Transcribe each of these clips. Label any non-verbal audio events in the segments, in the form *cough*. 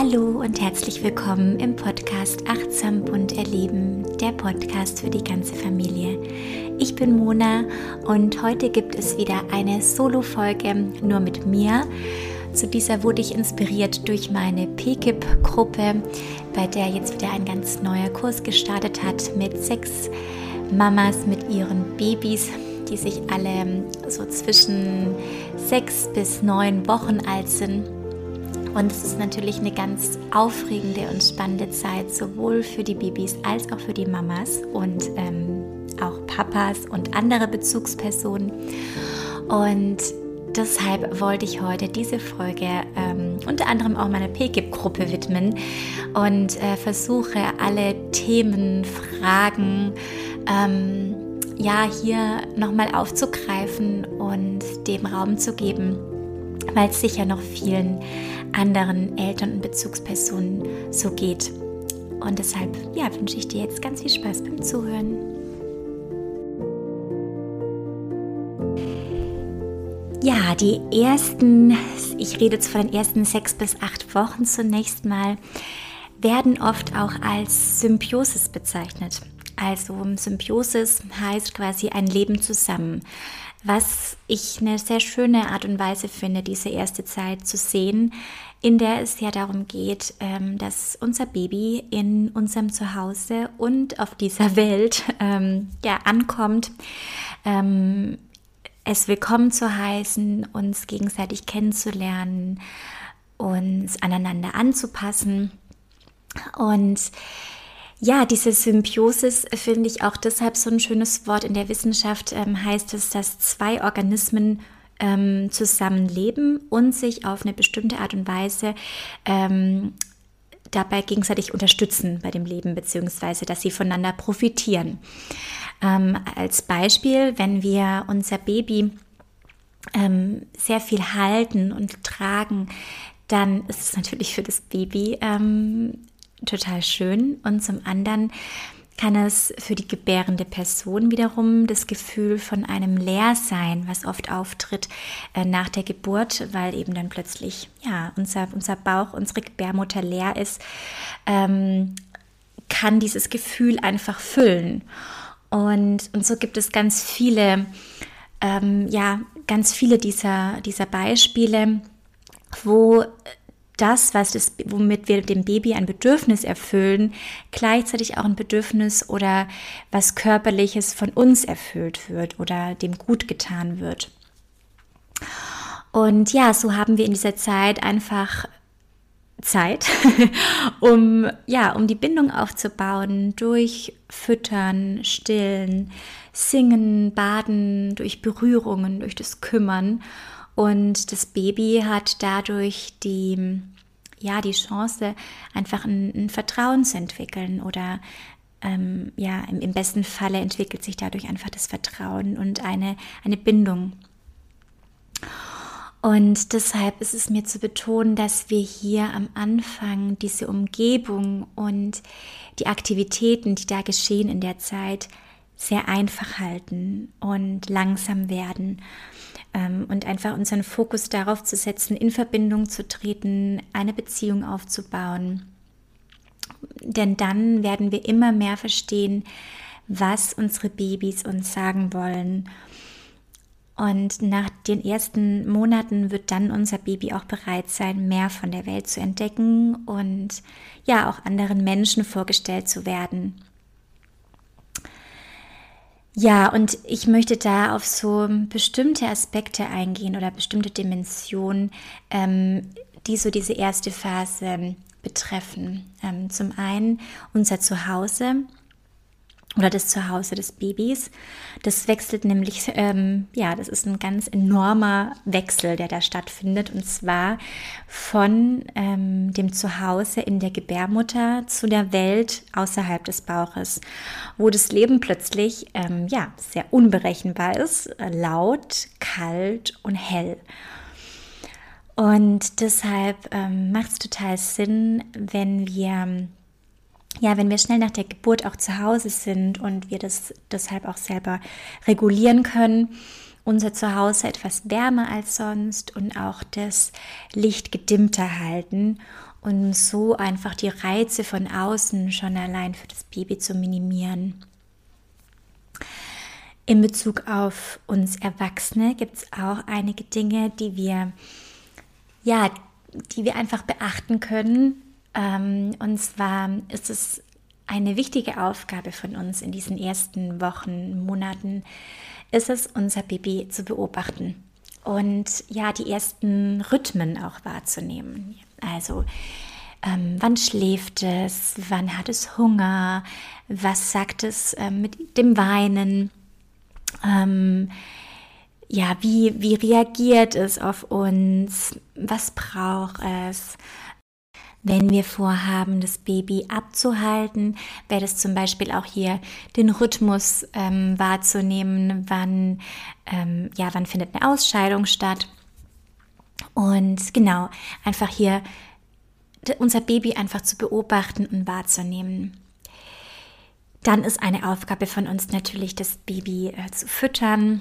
Hallo und herzlich willkommen im Podcast Achtsam bunt erleben, der Podcast für die ganze Familie. Ich bin Mona und heute gibt es wieder eine Solo-Folge nur mit mir. Zu dieser wurde ich inspiriert durch meine PKIP-Gruppe, bei der jetzt wieder ein ganz neuer Kurs gestartet hat mit sechs Mamas mit ihren Babys, die sich alle so zwischen sechs bis neun Wochen alt sind und es ist natürlich eine ganz aufregende und spannende Zeit, sowohl für die Babys als auch für die Mamas und ähm, auch Papas und andere Bezugspersonen. Und deshalb wollte ich heute diese Folge ähm, unter anderem auch meiner PGIP-Gruppe widmen und äh, versuche alle Themen, Fragen, ähm, ja, hier nochmal aufzugreifen und dem Raum zu geben, weil es sicher noch vielen anderen Eltern und Bezugspersonen so geht. Und deshalb ja, wünsche ich dir jetzt ganz viel Spaß beim Zuhören. Ja, die ersten, ich rede jetzt von den ersten sechs bis acht Wochen zunächst mal, werden oft auch als Symbiosis bezeichnet. Also Symbiosis heißt quasi ein Leben zusammen was ich eine sehr schöne Art und Weise finde, diese erste Zeit zu sehen, in der es ja darum geht, ähm, dass unser Baby in unserem Zuhause und auf dieser Welt *laughs* ähm, ja, ankommt, ähm, es willkommen zu heißen, uns gegenseitig kennenzulernen, uns aneinander anzupassen und ja, diese Symbiosis finde ich auch deshalb so ein schönes Wort. In der Wissenschaft ähm, heißt es, dass zwei Organismen ähm, zusammenleben und sich auf eine bestimmte Art und Weise ähm, dabei gegenseitig unterstützen bei dem Leben, beziehungsweise dass sie voneinander profitieren. Ähm, als Beispiel, wenn wir unser Baby ähm, sehr viel halten und tragen, dann ist es natürlich für das Baby ähm, total schön und zum anderen kann es für die gebärende Person wiederum das Gefühl von einem Leersein, was oft auftritt äh, nach der Geburt, weil eben dann plötzlich ja unser, unser Bauch, unsere Gebärmutter leer ist, ähm, kann dieses Gefühl einfach füllen. Und, und so gibt es ganz viele, ähm, ja, ganz viele dieser, dieser Beispiele, wo das, was das, womit wir dem Baby ein Bedürfnis erfüllen, gleichzeitig auch ein Bedürfnis oder was körperliches von uns erfüllt wird oder dem gut getan wird. Und ja, so haben wir in dieser Zeit einfach Zeit, *laughs* um ja, um die Bindung aufzubauen durch Füttern, Stillen, Singen, Baden, durch Berührungen, durch das Kümmern und das Baby hat dadurch die, ja, die Chance, einfach ein, ein Vertrauen zu entwickeln oder ähm, ja, im, im, besten Falle entwickelt sich dadurch einfach das Vertrauen und eine, eine Bindung. Und deshalb ist es mir zu betonen, dass wir hier am Anfang diese Umgebung und die Aktivitäten, die da geschehen in der Zeit, sehr einfach halten und langsam werden ähm, und einfach unseren Fokus darauf zu setzen, in Verbindung zu treten, eine Beziehung aufzubauen. Denn dann werden wir immer mehr verstehen, was unsere Babys uns sagen wollen. Und nach den ersten Monaten wird dann unser Baby auch bereit sein, mehr von der Welt zu entdecken und ja auch anderen Menschen vorgestellt zu werden. Ja, und ich möchte da auf so bestimmte Aspekte eingehen oder bestimmte Dimensionen, ähm, die so diese erste Phase betreffen. Ähm, zum einen unser Zuhause, oder das Zuhause des Babys. Das wechselt nämlich, ähm, ja, das ist ein ganz enormer Wechsel, der da stattfindet. Und zwar von ähm, dem Zuhause in der Gebärmutter zu der Welt außerhalb des Bauches, wo das Leben plötzlich, ähm, ja, sehr unberechenbar ist, laut, kalt und hell. Und deshalb ähm, macht es total Sinn, wenn wir ja, wenn wir schnell nach der Geburt auch zu Hause sind und wir das deshalb auch selber regulieren können, unser Zuhause etwas wärmer als sonst und auch das Licht gedimmter halten und so einfach die Reize von außen schon allein für das Baby zu minimieren. In Bezug auf uns Erwachsene gibt es auch einige Dinge, die wir, ja, die wir einfach beachten können. Ähm, und zwar ist es eine wichtige Aufgabe von uns in diesen ersten Wochen, Monaten, ist es, unser Baby zu beobachten und ja, die ersten Rhythmen auch wahrzunehmen. Also, ähm, wann schläft es, wann hat es Hunger, was sagt es ähm, mit dem Weinen, ähm, ja, wie, wie reagiert es auf uns, was braucht es, wenn wir vorhaben, das Baby abzuhalten, wäre es zum Beispiel auch hier den Rhythmus ähm, wahrzunehmen, wann, ähm, ja, wann findet eine Ausscheidung statt. Und genau, einfach hier unser Baby einfach zu beobachten und wahrzunehmen. Dann ist eine Aufgabe von uns natürlich, das Baby äh, zu füttern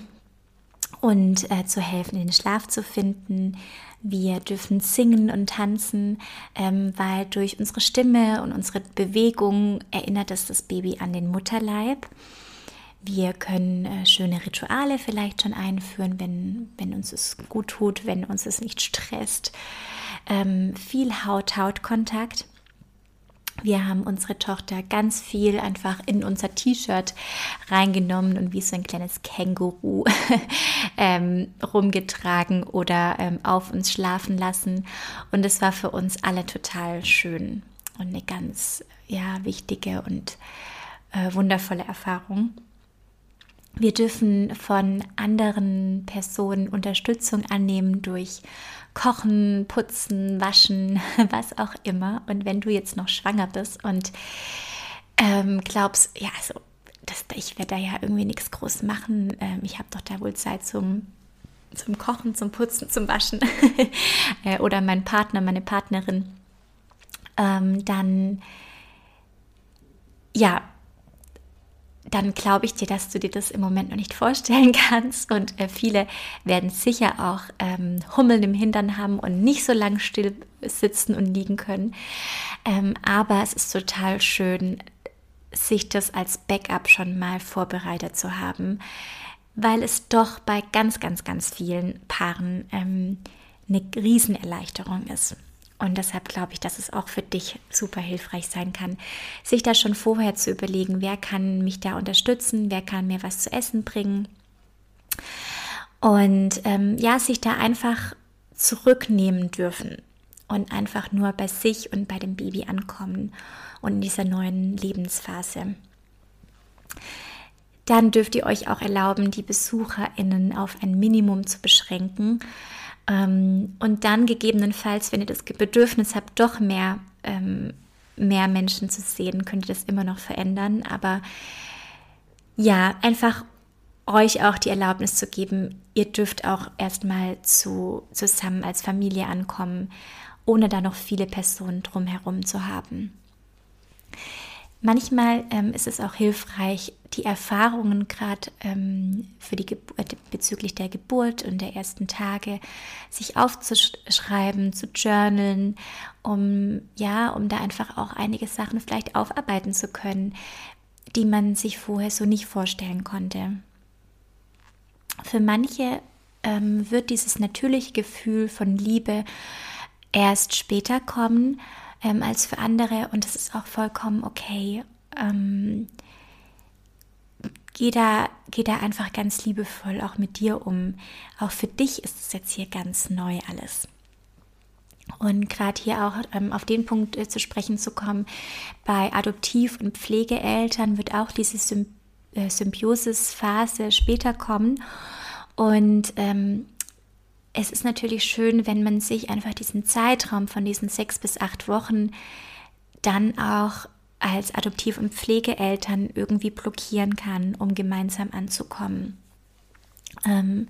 und äh, zu helfen, in den Schlaf zu finden, wir dürfen singen und tanzen, ähm, weil durch unsere Stimme und unsere Bewegung erinnert es das Baby an den Mutterleib. Wir können äh, schöne Rituale vielleicht schon einführen, wenn, wenn uns es gut tut, wenn uns es nicht stresst. Ähm, viel Haut-Haut-Kontakt. Wir haben unsere Tochter ganz viel einfach in unser T-Shirt reingenommen und wie so ein kleines Känguru *laughs* ähm, rumgetragen oder ähm, auf uns schlafen lassen. Und es war für uns alle total schön und eine ganz ja, wichtige und äh, wundervolle Erfahrung. Wir dürfen von anderen Personen Unterstützung annehmen durch Kochen, Putzen, Waschen, *laughs* was auch immer. Und wenn du jetzt noch schwanger bist und ähm, glaubst, ja, also das, ich werde da ja irgendwie nichts groß machen, ähm, ich habe doch da wohl Zeit zum, zum Kochen, zum Putzen, zum Waschen *laughs* äh, oder mein Partner, meine Partnerin, ähm, dann ja, dann glaube ich dir, dass du dir das im Moment noch nicht vorstellen *laughs* kannst. Und äh, viele werden sicher auch ähm, Hummeln im Hintern haben und nicht so lang still sitzen und liegen können. Ähm, aber es ist total schön, sich das als Backup schon mal vorbereitet zu haben, weil es doch bei ganz, ganz, ganz vielen Paaren ähm, eine Riesenerleichterung ist. Und deshalb glaube ich, dass es auch für dich super hilfreich sein kann, sich da schon vorher zu überlegen, wer kann mich da unterstützen, wer kann mir was zu essen bringen. Und ähm, ja, sich da einfach zurücknehmen dürfen und einfach nur bei sich und bei dem Baby ankommen und in dieser neuen Lebensphase. Dann dürft ihr euch auch erlauben, die BesucherInnen auf ein Minimum zu beschränken und dann gegebenenfalls, wenn ihr das Bedürfnis habt, doch mehr, ähm, mehr Menschen zu sehen, könnt ihr das immer noch verändern. Aber ja, einfach euch auch die Erlaubnis zu geben, ihr dürft auch erstmal zu, zusammen als Familie ankommen, ohne da noch viele Personen drumherum zu haben. Manchmal ähm, ist es auch hilfreich, die Erfahrungen gerade ähm, äh, bezüglich der Geburt und der ersten Tage sich aufzuschreiben, zu journalen, um ja, um da einfach auch einige Sachen vielleicht aufarbeiten zu können, die man sich vorher so nicht vorstellen konnte. Für manche ähm, wird dieses natürliche Gefühl von Liebe erst später kommen ähm, als für andere und das ist auch vollkommen okay. Ähm, geh, da, geh da einfach ganz liebevoll auch mit dir um. Auch für dich ist es jetzt hier ganz neu alles. Und gerade hier auch ähm, auf den Punkt äh, zu sprechen zu kommen, bei Adoptiv- und Pflegeeltern wird auch diese Symb äh, Symbiosis-Phase später kommen. Und ähm, es ist natürlich schön, wenn man sich einfach diesen Zeitraum von diesen sechs bis acht Wochen dann auch als Adoptiv- und Pflegeeltern irgendwie blockieren kann, um gemeinsam anzukommen. Ähm,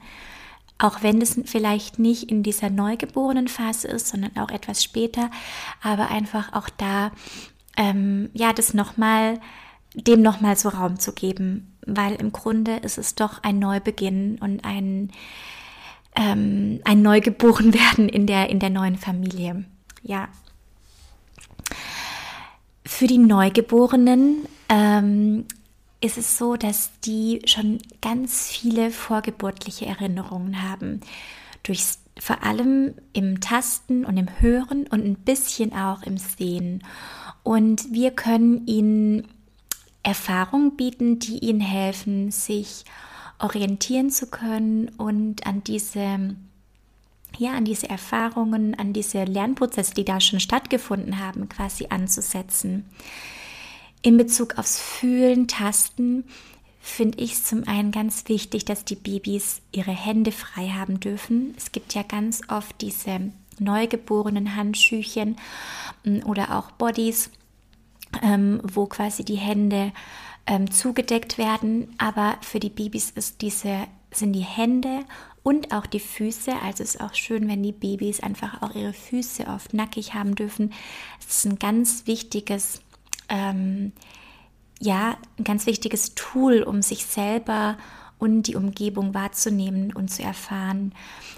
auch wenn es vielleicht nicht in dieser neugeborenen Phase ist, sondern auch etwas später, aber einfach auch da, ähm, ja, das nochmal, dem nochmal so Raum zu geben, weil im Grunde ist es doch ein Neubeginn und ein, ähm, ein Neugeboren *laughs* werden in der, in der neuen Familie. Ja. Für die Neugeborenen ähm, ist es so, dass die schon ganz viele vorgeburtliche Erinnerungen haben. Durch, vor allem im Tasten und im Hören und ein bisschen auch im Sehen. Und wir können ihnen Erfahrungen bieten, die ihnen helfen, sich orientieren zu können und an diese ja, an diese Erfahrungen, an diese Lernprozesse, die da schon stattgefunden haben, quasi anzusetzen. In Bezug aufs Fühlen, Tasten finde ich es zum einen ganz wichtig, dass die Babys ihre Hände frei haben dürfen. Es gibt ja ganz oft diese neugeborenen Handschüchen mm, oder auch Bodies, ähm, wo quasi die Hände ähm, zugedeckt werden. Aber für die Babys ist diese, sind die Hände und auch die Füße. Also ist auch schön, wenn die Babys einfach auch ihre Füße oft nackig haben dürfen. Es ist ein ganz wichtiges, ähm, ja, ein ganz wichtiges Tool, um sich selber und die Umgebung wahrzunehmen und zu erfahren.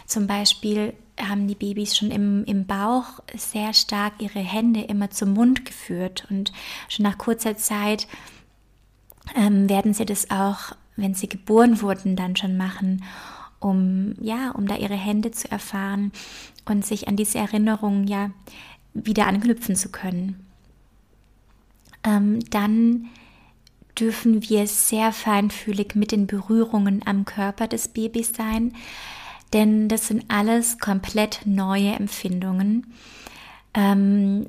Zum Beispiel haben die Babys schon im, im Bauch sehr stark ihre Hände immer zum Mund geführt und schon nach kurzer Zeit ähm, werden sie das auch, wenn sie geboren wurden, dann schon machen, um ja, um da ihre Hände zu erfahren und sich an diese Erinnerungen ja wieder anknüpfen zu können. Ähm, dann dürfen wir sehr feinfühlig mit den Berührungen am Körper des Babys sein, denn das sind alles komplett neue Empfindungen. Ähm,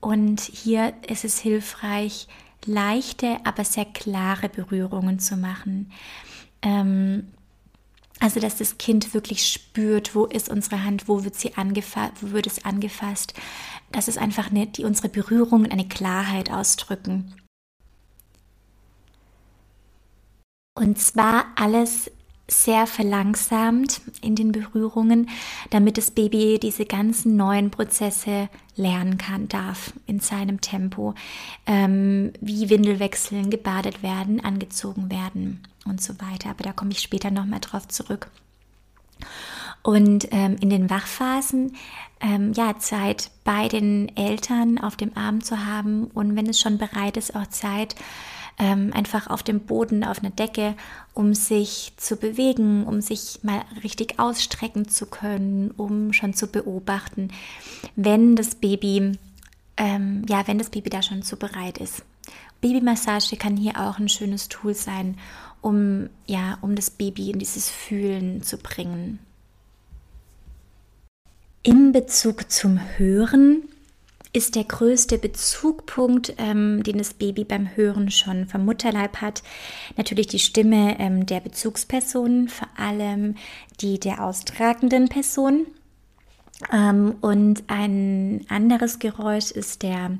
und hier ist es hilfreich, leichte, aber sehr klare Berührungen zu machen. Ähm, also, dass das Kind wirklich spürt, wo ist unsere Hand, wo wird sie angefasst, wo wird es angefasst. Das ist einfach eine, die unsere Berührungen eine Klarheit ausdrücken. Und zwar alles sehr verlangsamt in den Berührungen, damit das Baby diese ganzen neuen Prozesse lernen kann, darf in seinem Tempo, ähm, wie Windel wechseln, gebadet werden, angezogen werden und so weiter. Aber da komme ich später nochmal drauf zurück. Und ähm, in den Wachphasen, ähm, ja, Zeit bei den Eltern auf dem Arm zu haben und wenn es schon bereit ist, auch Zeit, ähm, einfach auf dem Boden, auf einer Decke, um sich zu bewegen, um sich mal richtig ausstrecken zu können, um schon zu beobachten, wenn das Baby, ähm, ja, wenn das Baby da schon zu bereit ist. Babymassage kann hier auch ein schönes Tool sein, um ja, um das Baby in dieses Fühlen zu bringen. In Bezug zum Hören ist der größte Bezugpunkt, ähm, den das Baby beim Hören schon vom Mutterleib hat. Natürlich die Stimme ähm, der Bezugsperson, vor allem die der austragenden Person. Ähm, und ein anderes Geräusch ist der,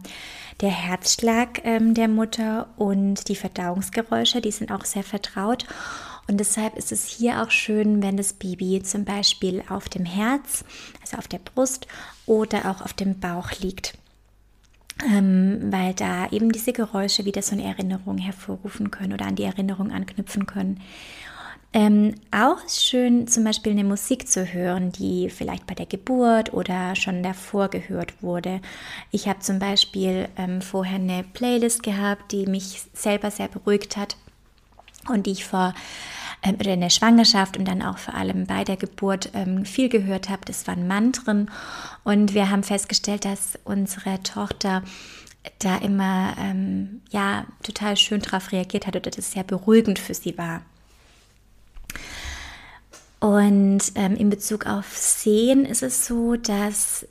der Herzschlag ähm, der Mutter und die Verdauungsgeräusche, die sind auch sehr vertraut. Und deshalb ist es hier auch schön, wenn das Baby zum Beispiel auf dem Herz, also auf der Brust oder auch auf dem Bauch liegt ähm, weil da eben diese Geräusche wieder so eine Erinnerung hervorrufen können oder an die Erinnerung anknüpfen können. Ähm, auch schön zum Beispiel eine Musik zu hören, die vielleicht bei der Geburt oder schon davor gehört wurde. Ich habe zum Beispiel ähm, vorher eine Playlist gehabt, die mich selber sehr beruhigt hat und die ich vor ähm, oder in der Schwangerschaft und dann auch vor allem bei der Geburt ähm, viel gehört habe. Das waren Mantren und wir haben festgestellt, dass unsere Tochter da immer ähm, ja total schön darauf reagiert hat oder das sehr beruhigend für sie war. Und ähm, in Bezug auf Sehen ist es so, dass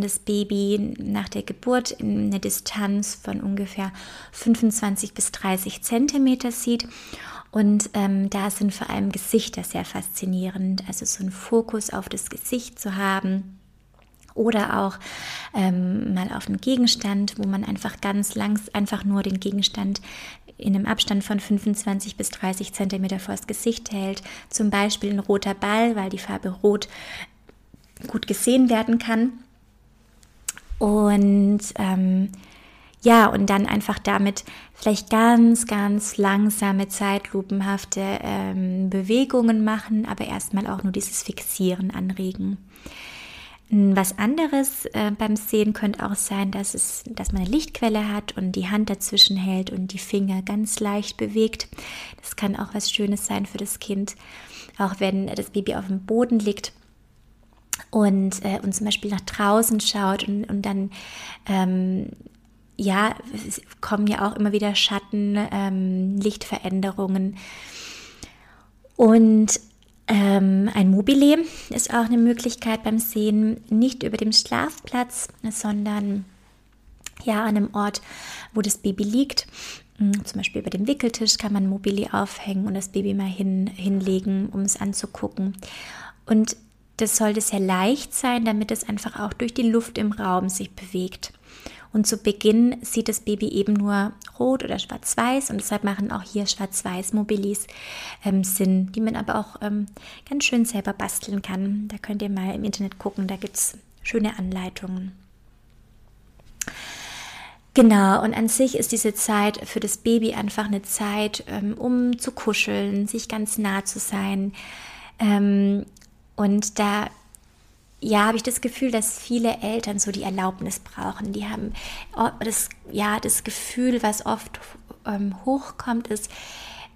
das Baby nach der Geburt in eine Distanz von ungefähr 25 bis 30 Zentimeter sieht und ähm, da sind vor allem Gesichter sehr faszinierend, also so einen Fokus auf das Gesicht zu haben oder auch ähm, mal auf einen Gegenstand, wo man einfach ganz langs einfach nur den Gegenstand in einem Abstand von 25 bis 30 Zentimeter vor das Gesicht hält. Zum Beispiel ein roter Ball, weil die Farbe Rot gut gesehen werden kann. Und ähm, ja, und dann einfach damit vielleicht ganz, ganz langsame, zeitlupenhafte ähm, Bewegungen machen, aber erstmal auch nur dieses Fixieren anregen. Was anderes äh, beim Sehen könnte auch sein, dass, es, dass man eine Lichtquelle hat und die Hand dazwischen hält und die Finger ganz leicht bewegt. Das kann auch was Schönes sein für das Kind, auch wenn das Baby auf dem Boden liegt und, äh, und zum Beispiel nach draußen schaut und, und dann ähm, ja, es kommen ja auch immer wieder Schatten, ähm, Lichtveränderungen. Und ähm, ein Mobile ist auch eine Möglichkeit beim Sehen, nicht über dem Schlafplatz, sondern ja an einem Ort, wo das Baby liegt. Hm, zum Beispiel über dem Wickeltisch kann man Mobile aufhängen und das Baby mal hin, hinlegen, um es anzugucken. Und das sollte sehr leicht sein, damit es einfach auch durch die Luft im Raum sich bewegt. Und zu Beginn sieht das Baby eben nur rot oder schwarz-weiß und deshalb machen auch hier schwarz-weiß-Mobilis ähm, Sinn, die man aber auch ähm, ganz schön selber basteln kann. Da könnt ihr mal im Internet gucken, da gibt es schöne Anleitungen. Genau, und an sich ist diese Zeit für das Baby einfach eine Zeit, ähm, um zu kuscheln, sich ganz nah zu sein. Und da ja, habe ich das Gefühl, dass viele Eltern so die Erlaubnis brauchen. Die haben das, ja, das Gefühl, was oft ähm, hochkommt, ist,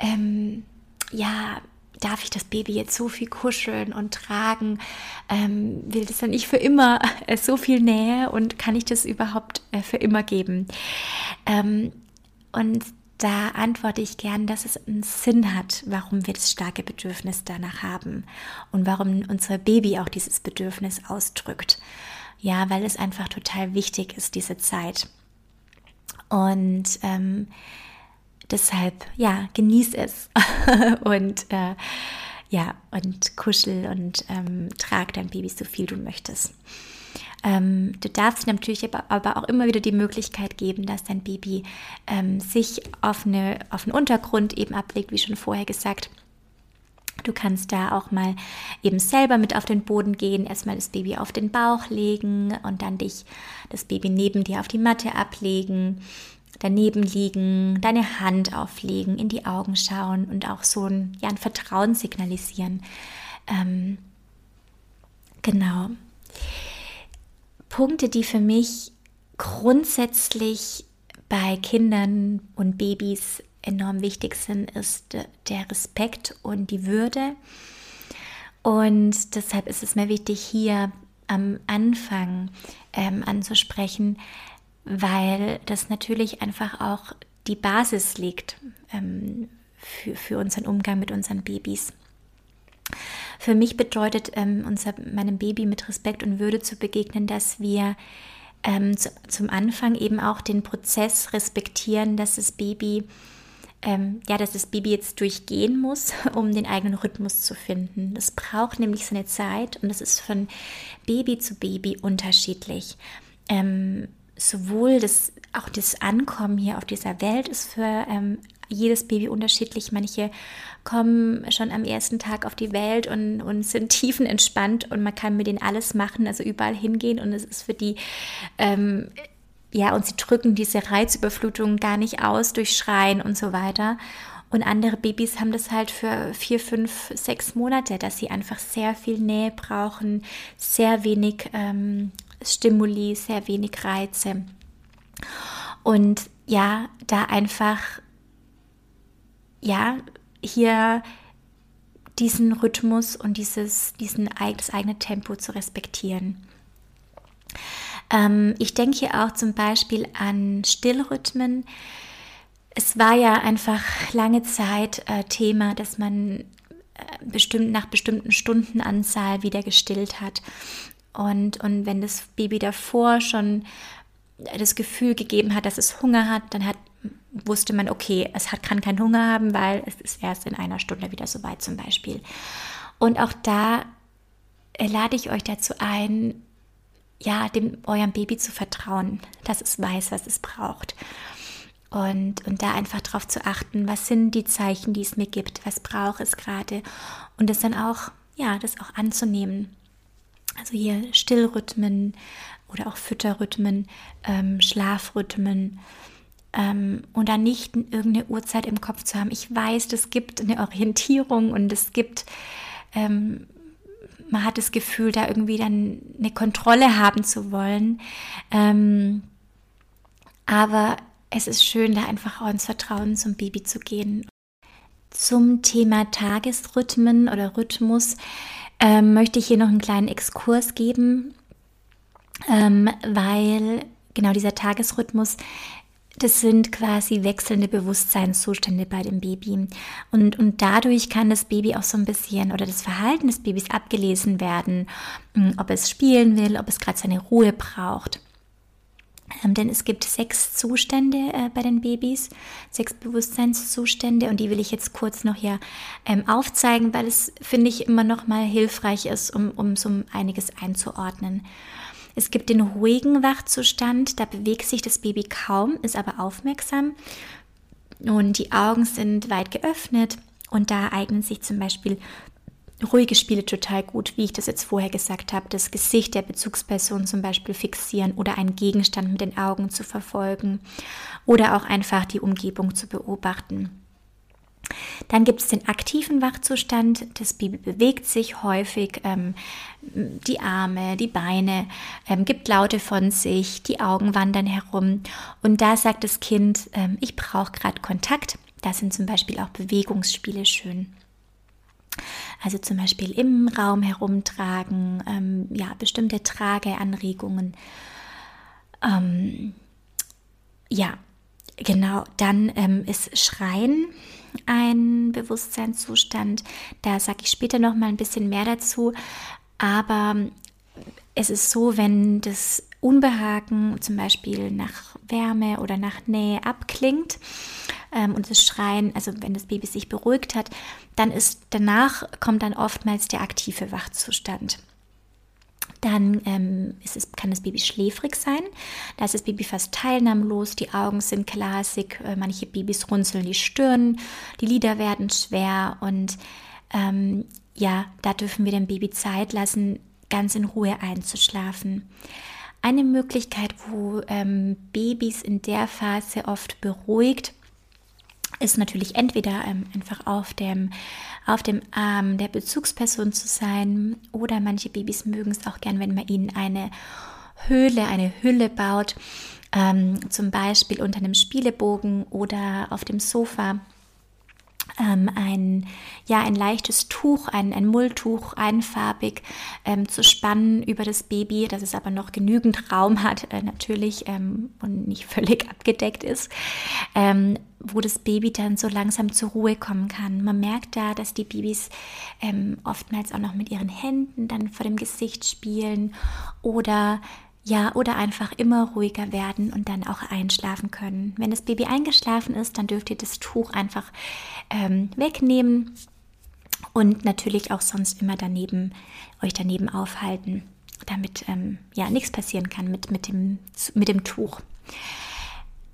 ähm, ja, darf ich das Baby jetzt so viel kuscheln und tragen? Ähm, will das dann nicht für immer äh, so viel Nähe und kann ich das überhaupt äh, für immer geben? Ähm, und da antworte ich gern, dass es einen Sinn hat, warum wir das starke Bedürfnis danach haben und warum unser Baby auch dieses Bedürfnis ausdrückt. Ja, weil es einfach total wichtig ist, diese Zeit. Und ähm, deshalb, ja, genieß es *laughs* und äh, ja, und kuschel und ähm, trag dein Baby so viel du möchtest. Ähm, du darfst natürlich aber, auch immer wieder die Möglichkeit geben, dass dein Baby ähm, sich auf, eine, auf einen Untergrund eben ablegt, wie schon vorher gesagt. Du kannst da auch mal eben selber mit auf den Boden gehen, erstmal das Baby auf den Bauch legen und dann dich das Baby neben dir auf die Matte ablegen, daneben liegen, deine Hand auflegen, in die Augen schauen und auch so ein, ja, ein Vertrauen signalisieren. Ähm, genau. Punkte, die für mich grundsätzlich bei Kindern und Babys enorm wichtig sind, ist der Respekt und die Würde. Und deshalb ist es mir wichtig, hier am Anfang ähm, anzusprechen, weil das natürlich einfach auch die Basis liegt ähm, für, für unseren Umgang mit unseren Babys. Für mich bedeutet ähm, unser, meinem Baby mit Respekt und Würde zu begegnen, dass wir ähm, zu, zum Anfang eben auch den Prozess respektieren, dass das Baby ähm, ja, dass das Baby jetzt durchgehen muss, *laughs* um den eigenen Rhythmus zu finden. Das braucht nämlich seine Zeit und das ist von Baby zu Baby unterschiedlich. Ähm, sowohl das, auch das Ankommen hier auf dieser Welt ist für ähm, jedes Baby unterschiedlich. Manche kommen schon am ersten Tag auf die Welt und, und sind *laughs* tiefenentspannt und man kann mit denen alles machen, also überall hingehen und es ist für die, ähm, ja, und sie drücken diese Reizüberflutung gar nicht aus durch Schreien und so weiter. Und andere Babys haben das halt für vier, fünf, sechs Monate, dass sie einfach sehr viel Nähe brauchen, sehr wenig ähm, Stimuli, sehr wenig Reize. Und ja, da einfach ja, hier diesen Rhythmus und dieses, diesen, das eigene Tempo zu respektieren. Ähm, ich denke hier auch zum Beispiel an Stillrhythmen. Es war ja einfach lange Zeit äh, Thema, dass man äh, bestimmt nach bestimmten Stundenanzahl wieder gestillt hat. Und, und wenn das Baby davor schon das Gefühl gegeben hat, dass es Hunger hat, dann hat wusste man, okay, es hat, kann keinen Hunger haben, weil es ist erst in einer Stunde wieder soweit zum Beispiel. Und auch da äh, lade ich euch dazu ein, ja, dem eurem Baby zu vertrauen, dass es weiß, was es braucht. Und, und da einfach darauf zu achten, was sind die Zeichen, die es mir gibt, was braucht es gerade. Und das dann auch, ja, das auch anzunehmen. Also hier Stillrhythmen oder auch Fütterrhythmen, ähm, Schlafrhythmen ähm, und dann nicht irgendeine Uhrzeit im Kopf zu haben. Ich weiß, es gibt eine Orientierung und es gibt ähm, man hat das Gefühl, da irgendwie dann eine Kontrolle haben zu wollen. Ähm, aber es ist schön, da einfach auch ins Vertrauen zum Baby zu gehen. Zum Thema Tagesrhythmen oder Rhythmus ähm, möchte ich hier noch einen kleinen Exkurs geben, ähm, weil genau dieser Tagesrhythmus das sind quasi wechselnde Bewusstseinszustände bei dem Baby. Und, und dadurch kann das Baby auch so ein bisschen oder das Verhalten des Babys abgelesen werden, hm, ob es spielen will, ob es gerade seine Ruhe braucht. Ähm, denn es gibt sechs Zustände äh, bei den Babys, sechs Bewusstseinszustände und die will ich jetzt kurz noch hier ähm, aufzeigen, weil es, finde ich, immer noch mal hilfreich ist, um, um so einiges einzuordnen. Es gibt den ruhigen Wachzustand, da bewegt sich das Baby kaum, ist aber aufmerksam und die Augen sind weit geöffnet und da eignen sich zum Beispiel ruhige Spiele total gut, wie ich das jetzt vorher gesagt habe, das Gesicht der Bezugsperson zum Beispiel fixieren oder einen Gegenstand mit den Augen zu verfolgen oder auch einfach die Umgebung zu beobachten. Dann gibt es den aktiven Wachzustand. Das Baby bewegt sich häufig, ähm, die Arme, die Beine, ähm, gibt Laute von sich, die Augen wandern herum. Und da sagt das Kind, ähm, ich brauche gerade Kontakt. Da sind zum Beispiel auch Bewegungsspiele schön. Also zum Beispiel im Raum herumtragen, ähm, ja, bestimmte Trageanregungen. Ähm, ja, genau. Dann ähm, ist Schreien ein Bewusstseinszustand. Da sage ich später noch mal ein bisschen mehr dazu. Aber es ist so, wenn das Unbehagen zum Beispiel nach Wärme oder nach Nähe abklingt ähm, und das Schreien, also wenn das Baby sich beruhigt hat, dann ist danach kommt dann oftmals der aktive Wachzustand. Dann ähm, es, kann das Baby schläfrig sein. Da ist das Baby fast teilnahmlos, die Augen sind glasig, äh, manche Babys runzeln die Stirn, die Lider werden schwer und ähm, ja, da dürfen wir dem Baby Zeit lassen, ganz in Ruhe einzuschlafen. Eine Möglichkeit, wo ähm, Babys in der Phase oft beruhigt ist natürlich entweder ähm, einfach auf dem, auf dem Arm der Bezugsperson zu sein oder manche Babys mögen es auch gern, wenn man ihnen eine Höhle, eine Hülle baut, ähm, zum Beispiel unter einem Spielebogen oder auf dem Sofa ähm, ein, ja, ein leichtes Tuch, ein, ein Mulltuch, einfarbig ähm, zu spannen über das Baby, dass es aber noch genügend Raum hat, äh, natürlich, ähm, und nicht völlig abgedeckt ist, wo das Baby dann so langsam zur Ruhe kommen kann. Man merkt da, dass die Babys ähm, oftmals auch noch mit ihren Händen dann vor dem Gesicht spielen oder ja, oder einfach immer ruhiger werden und dann auch einschlafen können. Wenn das Baby eingeschlafen ist, dann dürft ihr das Tuch einfach ähm, wegnehmen und natürlich auch sonst immer daneben euch daneben aufhalten, damit ähm, ja nichts passieren kann mit, mit, dem, mit dem Tuch.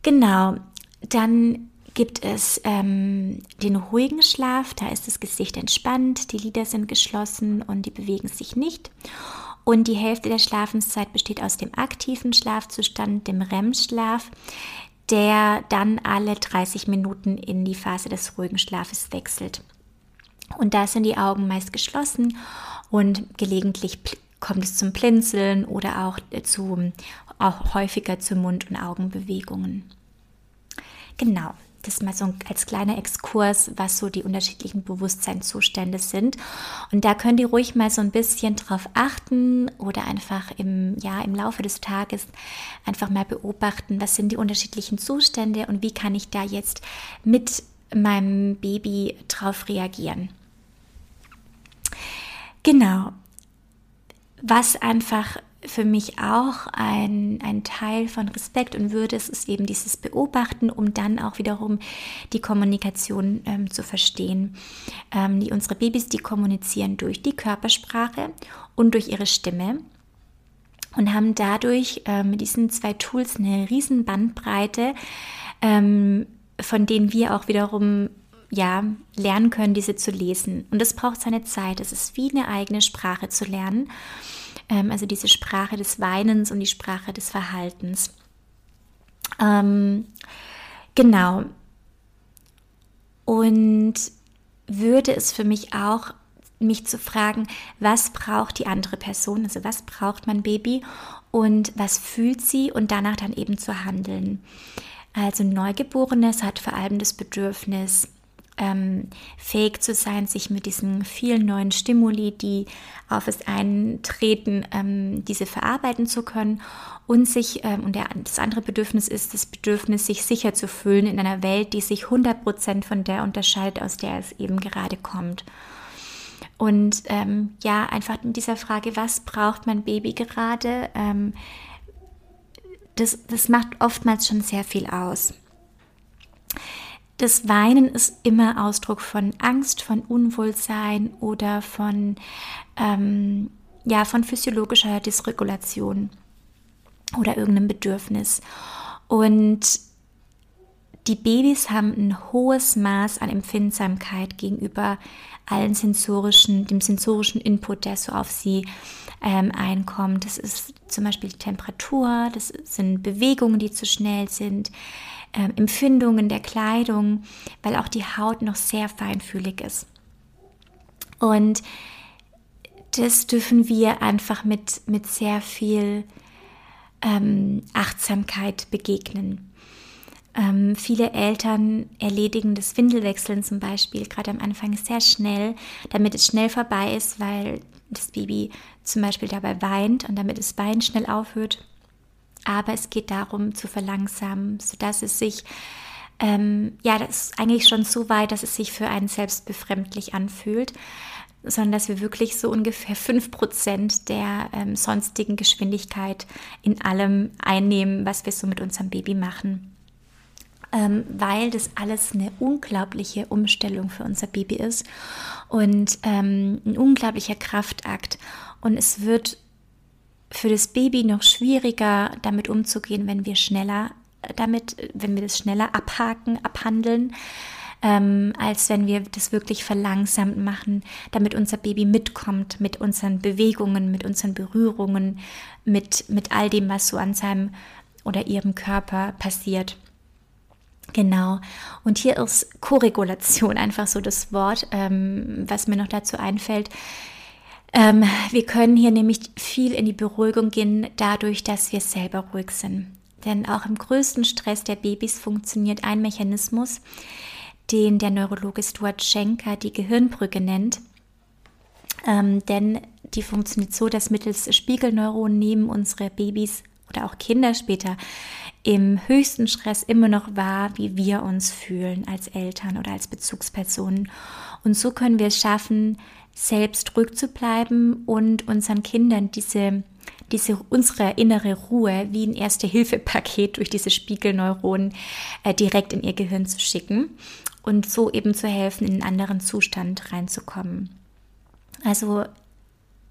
Genau, dann gibt es ähm, den ruhigen Schlaf, da ist das Gesicht entspannt, die Lider sind geschlossen und die bewegen sich nicht. Und die Hälfte der Schlafenszeit besteht aus dem aktiven Schlafzustand, dem REM-Schlaf, der dann alle 30 Minuten in die Phase des ruhigen Schlafes wechselt. Und da sind die Augen meist geschlossen und gelegentlich kommt es zum Blinzeln oder auch, zu, auch häufiger zu Mund- und Augenbewegungen. Genau, das mal so als kleiner Exkurs, was so die unterschiedlichen Bewusstseinszustände sind. Und da könnt ihr ruhig mal so ein bisschen drauf achten oder einfach im, ja, im Laufe des Tages einfach mal beobachten, was sind die unterschiedlichen Zustände und wie kann ich da jetzt mit meinem Baby drauf reagieren. Genau. Was einfach für mich auch ein, ein Teil von Respekt und Würde. Es ist eben dieses Beobachten, um dann auch wiederum die Kommunikation ähm, zu verstehen. Ähm, die, unsere Babys, die kommunizieren durch die Körpersprache und durch ihre Stimme und haben dadurch ähm, mit diesen zwei Tools eine riesen Bandbreite, ähm, von denen wir auch wiederum ja, lernen können, diese zu lesen. Und das braucht seine Zeit. Es ist wie eine eigene Sprache zu lernen also diese Sprache des Weinens und die Sprache des Verhaltens. Ähm, genau. Und würde es für mich auch mich zu fragen, was braucht die andere Person, also was braucht mein Baby und was fühlt sie und danach dann eben zu handeln. Also Neugeborenes hat vor allem das Bedürfnis, ähm, fähig zu sein, sich mit diesen vielen neuen Stimuli, die auf es eintreten, ähm, diese verarbeiten zu können und sich, ähm, und der, das andere Bedürfnis ist das Bedürfnis, sich sicher zu fühlen in einer Welt, die sich 100% von der unterscheidet, aus der es eben gerade kommt. Und ähm, ja, einfach mit dieser Frage, was braucht mein Baby gerade, ähm, das, das macht oftmals schon sehr viel aus. Das Weinen ist immer Ausdruck von Angst, von Unwohlsein oder von, ähm, ja, von physiologischer Dysregulation oder irgendeinem Bedürfnis. Und die Babys haben ein hohes Maß an Empfindsamkeit gegenüber allen sensorischen, dem sensorischen Input, der so auf sie ähm, einkommt. Das ist zum Beispiel die Temperatur, das sind Bewegungen, die zu schnell sind, ähm, Empfindungen der Kleidung, weil auch die Haut noch sehr feinfühlig ist. Und das dürfen wir einfach mit, mit sehr viel ähm, Achtsamkeit begegnen. Ähm, viele Eltern erledigen das Windelwechseln zum Beispiel gerade am Anfang sehr schnell, damit es schnell vorbei ist, weil das Baby zum Beispiel dabei weint und damit das Bein schnell aufhört. Aber es geht darum zu verlangsamen, sodass es sich, ähm, ja, das ist eigentlich schon so weit, dass es sich für einen selbst befremdlich anfühlt, sondern dass wir wirklich so ungefähr 5% der ähm, sonstigen Geschwindigkeit in allem einnehmen, was wir so mit unserem Baby machen. Ähm, weil das alles eine unglaubliche Umstellung für unser Baby ist und ähm, ein unglaublicher Kraftakt. Und es wird für das Baby noch schwieriger, damit umzugehen, wenn wir schneller damit, wenn wir das schneller abhaken, abhandeln, ähm, als wenn wir das wirklich verlangsamt machen, damit unser Baby mitkommt mit unseren Bewegungen, mit unseren Berührungen, mit, mit all dem, was so an seinem oder ihrem Körper passiert. Genau. Und hier ist Korregulation *laughs* einfach so das Wort, ähm, was mir noch dazu einfällt. Ähm, wir können hier nämlich viel in die Beruhigung gehen, dadurch, dass wir selber ruhig sind. Denn auch im größten Stress der Babys funktioniert ein Mechanismus, den der Neurologe Stuart Schenker die Gehirnbrücke nennt. Ähm, denn die funktioniert so, dass mittels Spiegelneuronen nehmen unsere Babys oder auch Kinder später im höchsten Stress immer noch wahr, wie wir uns fühlen als Eltern oder als Bezugspersonen. Und so können wir es schaffen, selbst ruhig zu bleiben und unseren Kindern diese, diese unsere innere Ruhe wie ein Erste-Hilfe-Paket durch diese Spiegelneuronen äh, direkt in ihr Gehirn zu schicken und so eben zu helfen, in einen anderen Zustand reinzukommen. Also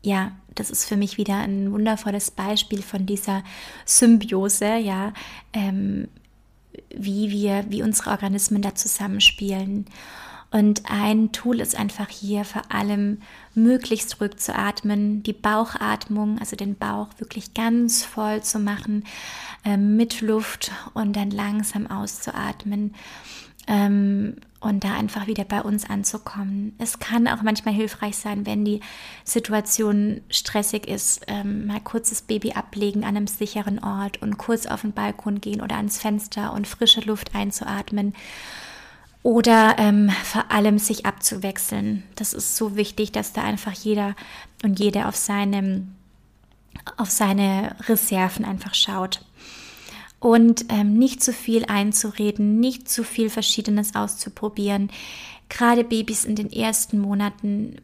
ja, das ist für mich wieder ein wundervolles Beispiel von dieser Symbiose, ja, ähm, wie wir, wie unsere Organismen da zusammenspielen. Und ein Tool ist einfach hier vor allem möglichst ruhig zu atmen, die Bauchatmung, also den Bauch wirklich ganz voll zu machen äh, mit Luft und dann langsam auszuatmen ähm, und da einfach wieder bei uns anzukommen. Es kann auch manchmal hilfreich sein, wenn die Situation stressig ist, ähm, mal kurz das Baby ablegen an einem sicheren Ort und kurz auf den Balkon gehen oder ans Fenster und frische Luft einzuatmen oder ähm, vor allem sich abzuwechseln. Das ist so wichtig, dass da einfach jeder und jede auf, seinem, auf seine Reserven einfach schaut. Und ähm, nicht zu viel einzureden, nicht zu viel Verschiedenes auszuprobieren. Gerade Babys in den ersten Monaten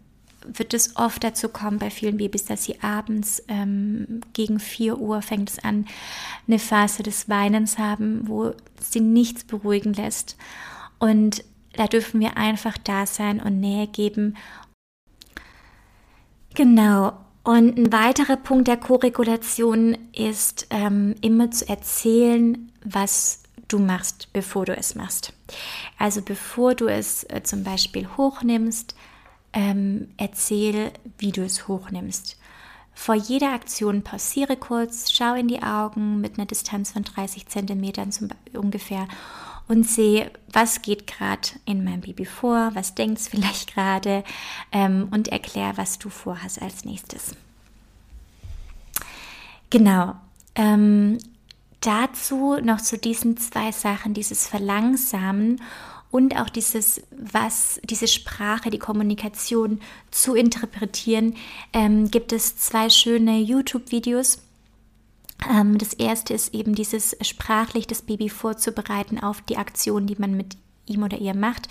wird es oft dazu kommen bei vielen Babys, dass sie abends ähm, gegen 4 Uhr fängt es an, eine Phase des Weinens haben, wo sie nichts beruhigen lässt. Und da dürfen wir einfach da sein und Nähe geben. Genau. Und ein weiterer Punkt der Koregulation ist ähm, immer zu erzählen, was du machst, bevor du es machst. Also bevor du es äh, zum Beispiel hochnimmst, ähm, erzähl, wie du es hochnimmst. Vor jeder Aktion pausiere kurz, schau in die Augen mit einer Distanz von 30 Zentimetern ungefähr und sehe, was geht gerade in meinem Baby vor, was denkt es vielleicht *laughs* gerade ähm, und erklär, was du vorhast als nächstes. Genau. Ähm, dazu noch zu diesen zwei Sachen, dieses Verlangsamen und auch dieses, was, diese Sprache, die Kommunikation zu interpretieren, ähm, gibt es zwei schöne YouTube-Videos. Ähm, das erste ist eben dieses sprachlich das Baby vorzubereiten auf die Aktion, die man mit ihm oder ihr macht.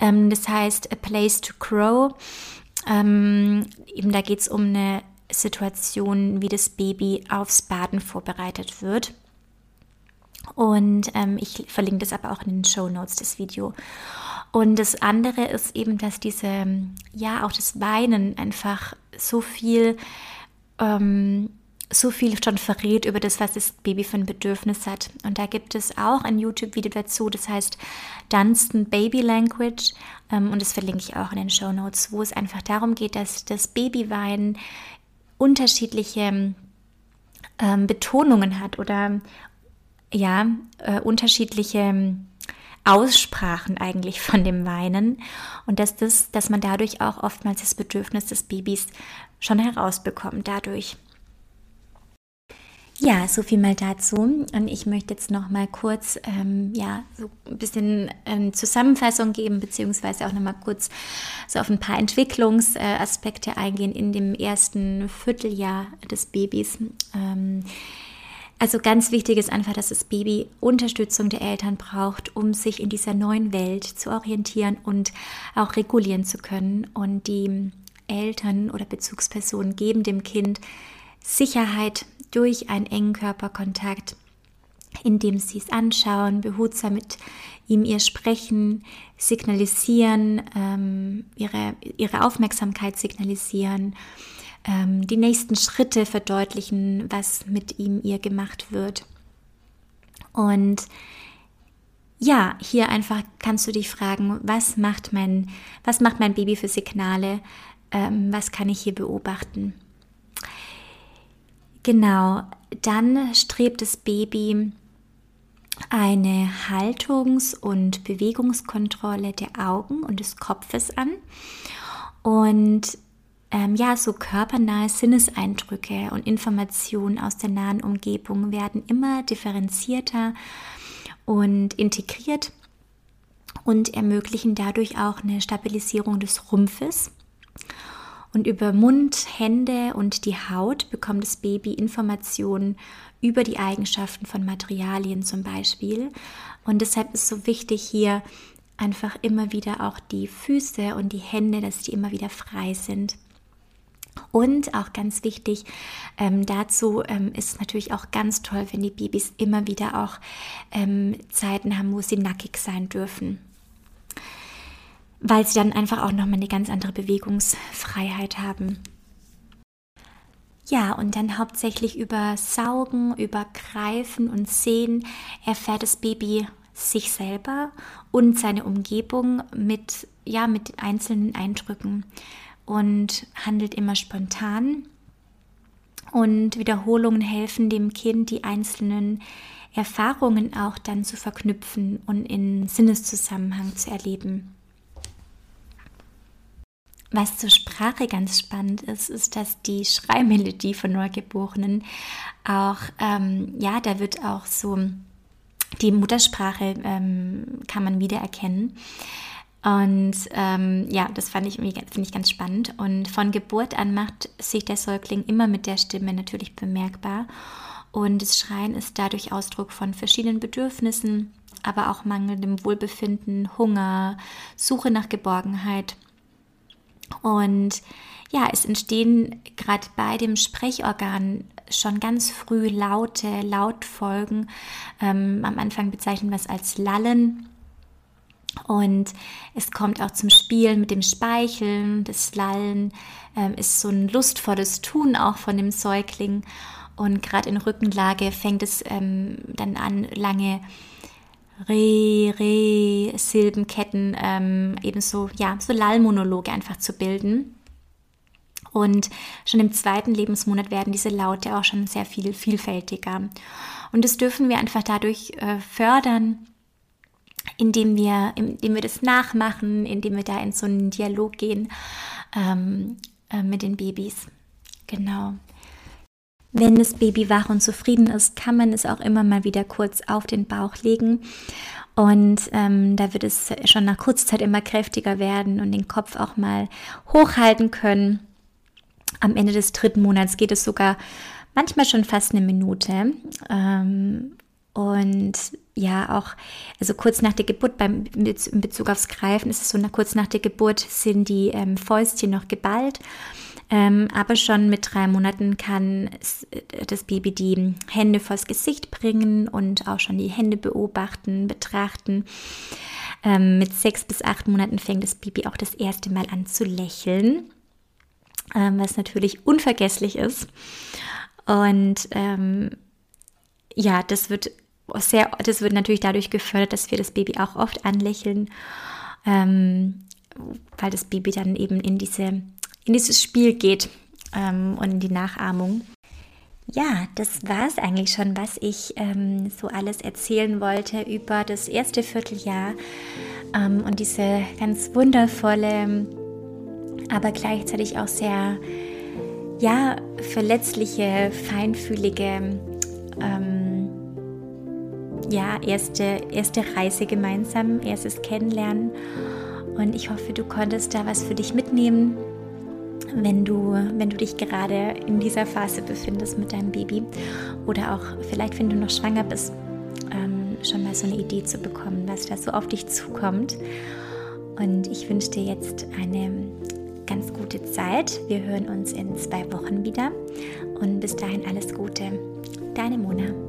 Ähm, das heißt A Place to Grow. Ähm, eben da geht es um eine Situation, wie das Baby aufs Baden vorbereitet wird. Und ich verlinke das aber auch in den Show Notes, das Video. Und das andere ist eben, dass diese, ja, auch das Weinen einfach so viel, ähm, so viel schon verrät über das, was das Baby für ein Bedürfnis hat. Und da gibt es auch ein YouTube-Video dazu, das heißt Dunstan Baby Language. Ähm, und das verlinke ich auch in den Show Notes, wo es einfach darum geht, dass das Babyweinen unterschiedliche ähm, Betonungen hat oder ja, äh, unterschiedliche ähm, Aussprachen eigentlich von dem Weinen und dass, das, dass man dadurch auch oftmals das Bedürfnis des Babys schon herausbekommt dadurch. Ja, so viel mal dazu. Und ich möchte jetzt noch mal kurz ähm, ja, so ein bisschen ähm, Zusammenfassung geben, beziehungsweise auch noch mal kurz so auf ein paar Entwicklungsaspekte eingehen in dem ersten Vierteljahr des Babys. Ähm, also ganz wichtig ist einfach, dass das Baby Unterstützung der Eltern braucht, um sich in dieser neuen Welt zu orientieren und auch regulieren zu können. Und die Eltern oder Bezugspersonen geben dem Kind Sicherheit durch einen engen Körperkontakt, indem sie es anschauen, behutsam mit ihm ihr sprechen, signalisieren, ähm, ihre, ihre Aufmerksamkeit signalisieren ähm, die nächsten Schritte verdeutlichen, was mit ihm ihr gemacht wird. Und ja, hier einfach kannst du dich fragen, was macht mein, was macht mein Baby für Signale? Ähm, was kann ich hier beobachten? Genau, dann strebt das Baby eine Haltungs- und Bewegungskontrolle der Augen und des Kopfes an. Und ähm, ja, so körpernahe Sinneseindrücke und Informationen aus der nahen Umgebung werden immer differenzierter und integriert und ermöglichen dadurch auch eine Stabilisierung des Rumpfes. Und über Mund, Hände und die Haut bekommt das Baby Informationen über die Eigenschaften von Materialien zum Beispiel. Und deshalb ist so wichtig, hier einfach immer wieder auch die Füße und die Hände, dass die immer wieder frei sind. Und auch ganz wichtig, ähm, dazu ähm, ist natürlich auch ganz toll, wenn die Babys immer wieder auch ähm, Zeiten haben, wo sie nackig sein dürfen. Weil sie dann einfach auch nochmal eine ganz andere Bewegungsfreiheit haben. Ja, und dann hauptsächlich über Saugen, über Greifen und Sehen erfährt das Baby sich selber und seine Umgebung mit, ja, mit einzelnen Eindrücken und handelt immer spontan. Und Wiederholungen helfen dem Kind, die einzelnen Erfahrungen auch dann zu verknüpfen und in Sinneszusammenhang zu erleben. Was zur Sprache ganz spannend ist, ist, dass die Schreimelodie von Neugeborenen auch, ähm, ja, da wird auch so die Muttersprache ähm, kann man wiedererkennen. Und ähm, ja, das fand ich finde ich ganz spannend. Und von Geburt an macht sich der Säugling immer mit der Stimme natürlich bemerkbar. Und das Schreien ist dadurch Ausdruck von verschiedenen Bedürfnissen, aber auch mangelndem Wohlbefinden, Hunger, Suche nach Geborgenheit. Und ja, es entstehen gerade bei dem Sprechorgan schon ganz früh laute Lautfolgen. Ähm, am Anfang bezeichnen wir es als Lallen. Und es kommt auch zum Spielen mit dem Speicheln, das Lallen ähm, ist so ein lustvolles Tun auch von dem Säugling. Und gerade in Rückenlage fängt es ähm, dann an, lange Re, Re, Silbenketten, ähm, ebenso, ja, so Lallmonologe einfach zu bilden. Und schon im zweiten Lebensmonat werden diese Laute auch schon sehr viel vielfältiger. Und das dürfen wir einfach dadurch äh, fördern, indem wir, indem wir das nachmachen, indem wir da in so einen Dialog gehen ähm, äh, mit den Babys. Genau. Wenn das Baby wach und zufrieden ist, kann man es auch immer mal wieder kurz auf den Bauch legen. Und ähm, da wird es schon nach kurzer Zeit immer kräftiger werden und den Kopf auch mal hochhalten können. Am Ende des dritten Monats geht es sogar manchmal schon fast eine Minute. Ähm, und ja, auch, also kurz nach der Geburt, beim, in Bezug aufs Greifen ist es so, kurz nach der Geburt sind die ähm, Fäustchen noch geballt. Ähm, aber schon mit drei Monaten kann das Baby die Hände vors Gesicht bringen und auch schon die Hände beobachten, betrachten. Ähm, mit sechs bis acht Monaten fängt das Baby auch das erste Mal an zu lächeln, ähm, was natürlich unvergesslich ist. Und ähm, ja, das wird sehr, das wird natürlich dadurch gefördert, dass wir das Baby auch oft anlächeln, ähm, weil das Baby dann eben in, diese, in dieses Spiel geht ähm, und in die Nachahmung. Ja, das war es eigentlich schon, was ich ähm, so alles erzählen wollte über das erste Vierteljahr ähm, und diese ganz wundervolle, aber gleichzeitig auch sehr, ja, verletzliche, feinfühlige ähm, ja, erste, erste Reise gemeinsam, erstes Kennenlernen. Und ich hoffe, du konntest da was für dich mitnehmen, wenn du, wenn du dich gerade in dieser Phase befindest mit deinem Baby oder auch vielleicht, wenn du noch schwanger bist, ähm, schon mal so eine Idee zu bekommen, was da so auf dich zukommt. Und ich wünsche dir jetzt eine ganz gute Zeit. Wir hören uns in zwei Wochen wieder und bis dahin alles Gute. Deine Mona.